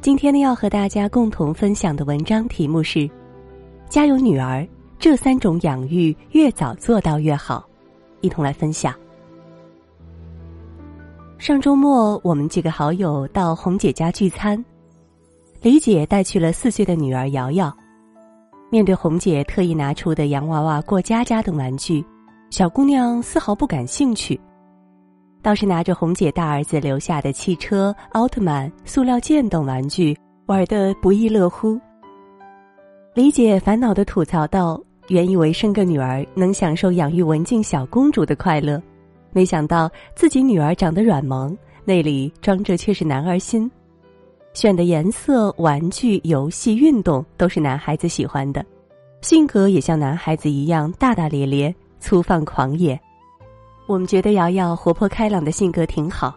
今天呢，要和大家共同分享的文章题目是“家有女儿，这三种养育越早做到越好”，一同来分享。上周末，我们几个好友到红姐家聚餐，李姐带去了四岁的女儿瑶瑶。面对红姐特意拿出的洋娃娃、过家家等玩具，小姑娘丝毫不感兴趣，倒是拿着红姐大儿子留下的汽车、奥特曼、塑料剑等玩具玩得不亦乐乎。李姐烦恼的吐槽道：“原以为生个女儿能享受养育文静小公主的快乐，没想到自己女儿长得软萌，内里装着却是男儿心。”选的颜色、玩具、游戏、运动都是男孩子喜欢的，性格也像男孩子一样大大咧咧、粗放狂野。我们觉得瑶瑶活泼开朗的性格挺好，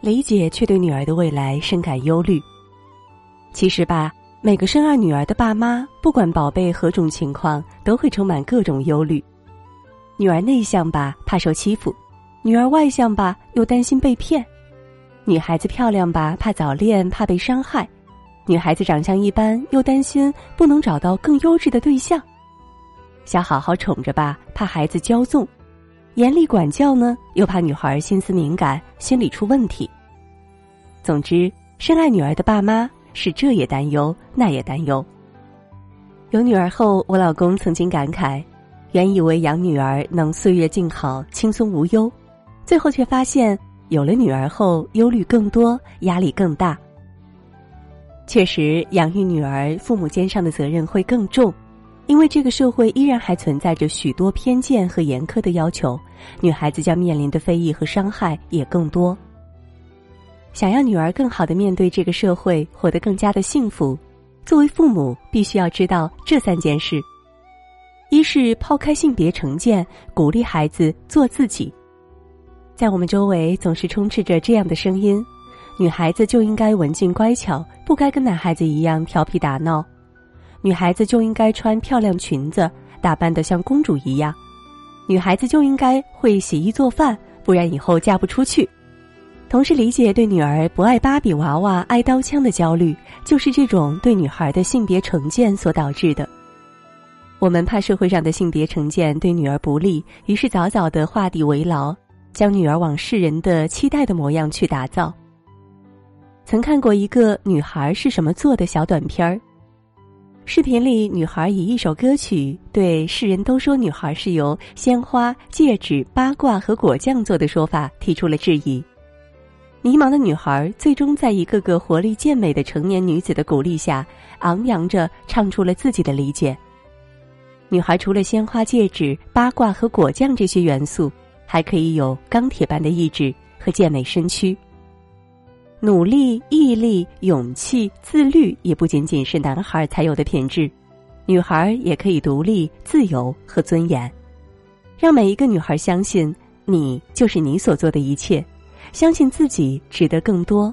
李姐却对女儿的未来深感忧虑。其实吧，每个生二女儿的爸妈，不管宝贝何种情况，都会充满各种忧虑。女儿内向吧，怕受欺负；女儿外向吧，又担心被骗。女孩子漂亮吧，怕早恋，怕被伤害；女孩子长相一般，又担心不能找到更优质的对象。想好好宠着吧，怕孩子骄纵；严厉管教呢，又怕女孩心思敏感，心理出问题。总之，深爱女儿的爸妈是这也担忧，那也担忧。有女儿后，我老公曾经感慨：原以为养女儿能岁月静好、轻松无忧，最后却发现。有了女儿后，忧虑更多，压力更大。确实，养育女儿，父母肩上的责任会更重，因为这个社会依然还存在着许多偏见和严苛的要求，女孩子将面临的非议和伤害也更多。想要女儿更好的面对这个社会，活得更加的幸福，作为父母必须要知道这三件事：一是抛开性别成见，鼓励孩子做自己。在我们周围总是充斥着这样的声音：女孩子就应该文静乖巧，不该跟男孩子一样调皮打闹；女孩子就应该穿漂亮裙子，打扮得像公主一样；女孩子就应该会洗衣做饭，不然以后嫁不出去。同时，理解对女儿不爱芭比娃娃、爱刀枪的焦虑，就是这种对女孩的性别成见所导致的。我们怕社会上的性别成见对女儿不利，于是早早的画地为牢。将女儿往世人的期待的模样去打造。曾看过一个女孩是什么做的小短片儿，视频里女孩以一首歌曲对世人都说女孩是由鲜花、戒指、八卦和果酱做的说法提出了质疑。迷茫的女孩最终在一个个活力健美的成年女子的鼓励下，昂扬着唱出了自己的理解。女孩除了鲜花、戒指、八卦和果酱这些元素。还可以有钢铁般的意志和健美身躯。努力、毅力、勇气、自律也不仅仅是男孩才有的品质，女孩也可以独立、自由和尊严。让每一个女孩相信，你就是你所做的一切，相信自己值得更多。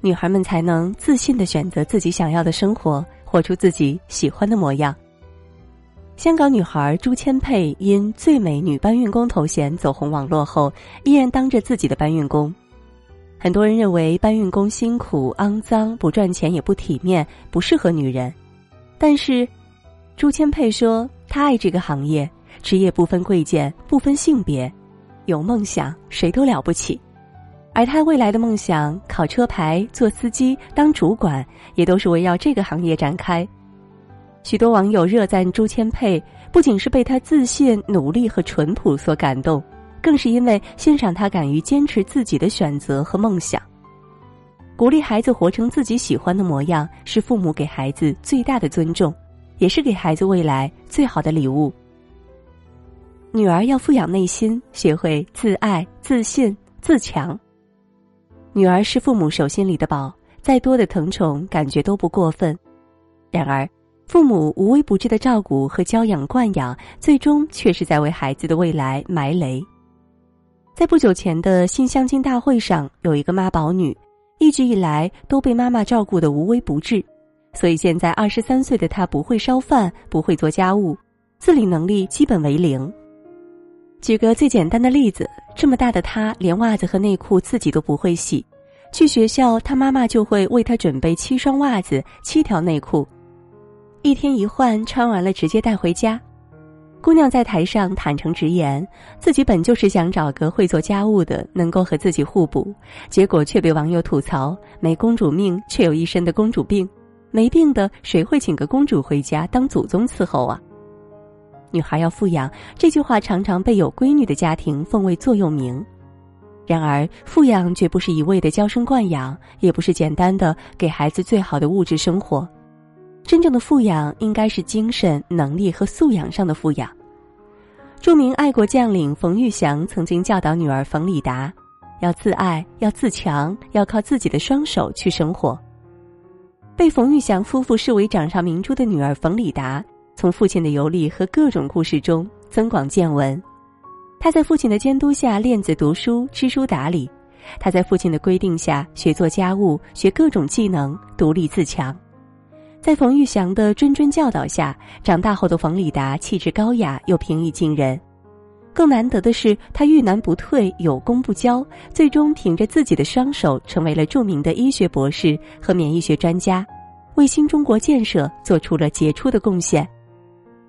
女孩们才能自信的选择自己想要的生活，活出自己喜欢的模样。香港女孩朱千佩因最美女搬运工头衔走红网络后，依然当着自己的搬运工。很多人认为搬运工辛苦、肮脏、不赚钱也不体面，不适合女人。但是，朱千佩说她爱这个行业，职业不分贵贱，不分性别，有梦想谁都了不起。而她未来的梦想，考车牌、做司机、当主管，也都是围绕这个行业展开。许多网友热赞朱千佩，不仅是被她自信、努力和淳朴所感动，更是因为欣赏他敢于坚持自己的选择和梦想。鼓励孩子活成自己喜欢的模样，是父母给孩子最大的尊重，也是给孩子未来最好的礼物。女儿要富养内心，学会自爱、自信、自强。女儿是父母手心里的宝，再多的疼宠感觉都不过分。然而。父母无微不至的照顾和娇养惯养，最终却是在为孩子的未来埋雷。在不久前的新相亲大会上，有一个妈宝女，一直以来都被妈妈照顾的无微不至，所以现在二十三岁的她不会烧饭，不会做家务，自理能力基本为零。举个最简单的例子，这么大的她连袜子和内裤自己都不会洗，去学校，他妈妈就会为他准备七双袜子、七条内裤，一天一换，穿完了直接带回家。姑娘在台上坦诚直言，自己本就是想找个会做家务的，能够和自己互补，结果却被网友吐槽没公主命，却有一身的公主病。没病的谁会请个公主回家当祖宗伺候啊？女孩要富养这句话常常被有闺女的家庭奉为座右铭。然而，富养绝不是一味的娇生惯养，也不是简单的给孩子最好的物质生活。真正的富养应该是精神、能力和素养上的富养。著名爱国将领冯玉祥曾经教导女儿冯李达，要自爱，要自强，要靠自己的双手去生活。被冯玉祥夫妇视为掌上明珠的女儿冯李达，从父亲的游历和各种故事中增广见闻。她在父亲的监督下练字读书、知书达理；她在父亲的规定下学做家务、学各种技能，独立自强。在冯玉祥的谆谆教导下，长大后的冯李达气质高雅又平易近人。更难得的是，他遇难不退，有功不骄，最终凭着自己的双手成为了著名的医学博士和免疫学专家，为新中国建设做出了杰出的贡献。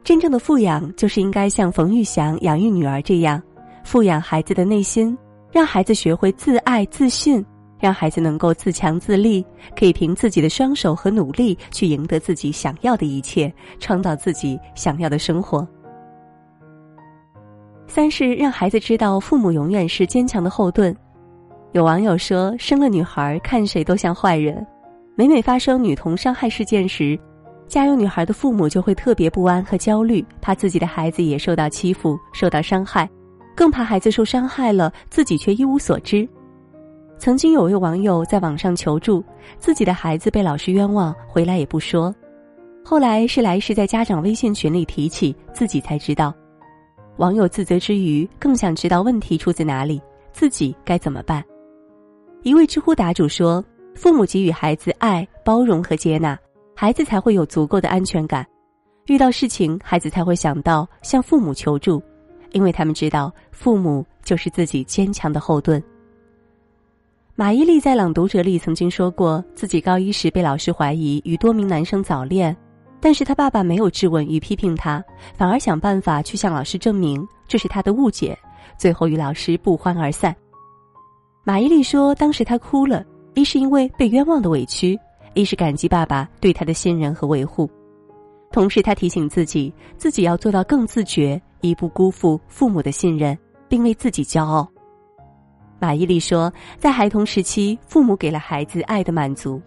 真正的富养，就是应该像冯玉祥养育女儿这样，富养孩子的内心，让孩子学会自爱自信。让孩子能够自强自立，可以凭自己的双手和努力去赢得自己想要的一切，创造自己想要的生活。三是让孩子知道父母永远是坚强的后盾。有网友说，生了女孩看谁都像坏人，每每发生女童伤害事件时，家有女孩的父母就会特别不安和焦虑，怕自己的孩子也受到欺负、受到伤害，更怕孩子受伤害了自己却一无所知。曾经有位网友在网上求助，自己的孩子被老师冤枉，回来也不说。后来是来世在家长微信群里提起，自己才知道。网友自责之余，更想知道问题出自哪里，自己该怎么办。一位知乎答主说：“父母给予孩子爱、包容和接纳，孩子才会有足够的安全感。遇到事情，孩子才会想到向父母求助，因为他们知道父母就是自己坚强的后盾。”马伊琍在《朗读者》里曾经说过，自己高一时被老师怀疑与多名男生早恋，但是他爸爸没有质问与批评他，反而想办法去向老师证明这是他的误解，最后与老师不欢而散。马伊琍说，当时他哭了，一是因为被冤枉的委屈，一是感激爸爸对他的信任和维护，同时他提醒自己，自己要做到更自觉，以不辜负父母的信任，并为自己骄傲。马伊琍说，在孩童时期，父母给了孩子爱的满足，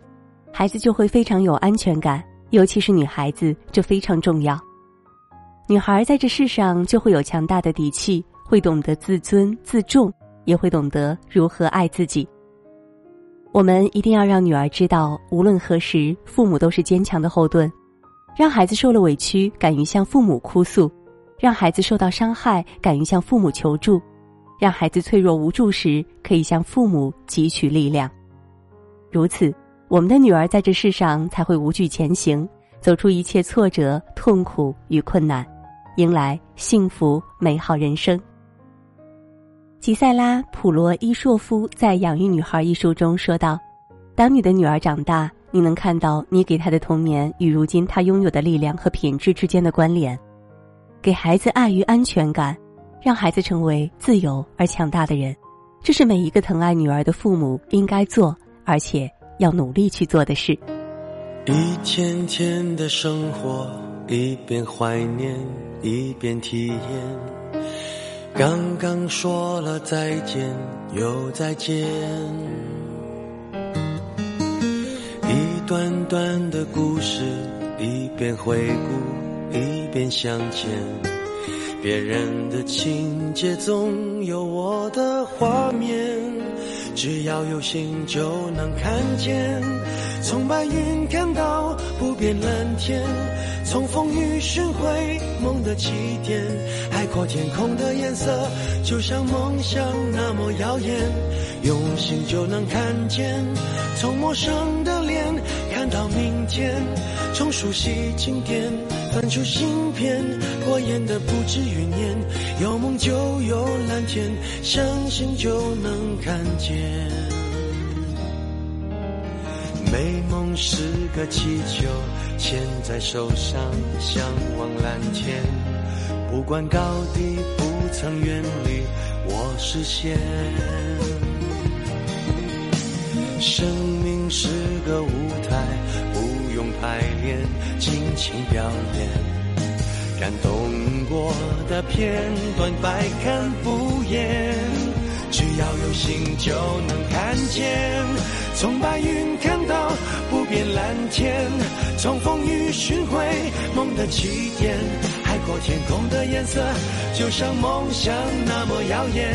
孩子就会非常有安全感，尤其是女孩子，这非常重要。女孩在这世上就会有强大的底气，会懂得自尊自重，也会懂得如何爱自己。我们一定要让女儿知道，无论何时，父母都是坚强的后盾，让孩子受了委屈敢于向父母哭诉，让孩子受到伤害敢于向父母求助。让孩子脆弱无助时，可以向父母汲取力量。如此，我们的女儿在这世上才会无惧前行，走出一切挫折、痛苦与困难，迎来幸福美好人生。吉塞拉·普罗伊硕夫在《养育女孩》一书中说道：“当你的女儿长大，你能看到你给她的童年与如今她拥有的力量和品质之间的关联，给孩子爱与安全感。”让孩子成为自由而强大的人，这是每一个疼爱女儿的父母应该做，而且要努力去做的事。一天天的生活，一边怀念，一边体验。刚刚说了再见，又再见。一段段的故事，一边回顾，一边向前。别人的情节总有我的画面，只要有心就能看见。从白云看到不变蓝天，从风雨寻回梦的起点。海阔天空的颜色，就像梦想那么耀眼。用心就能看见，从陌生的到明天，从熟悉经典。翻出新篇，过眼的不止云烟，有梦就有蓝天，相信就能看见。美梦是个气球，牵在手上，向往蓝天。不管高低，不曾远离我视线。生命是个舞台，不用排练，尽情表演。感动过的片段，百看不厌。只要有心，就能看见。从白云看到不变蓝天，从风雨寻回梦的起点。海阔天空的颜色，就像梦想那么耀眼。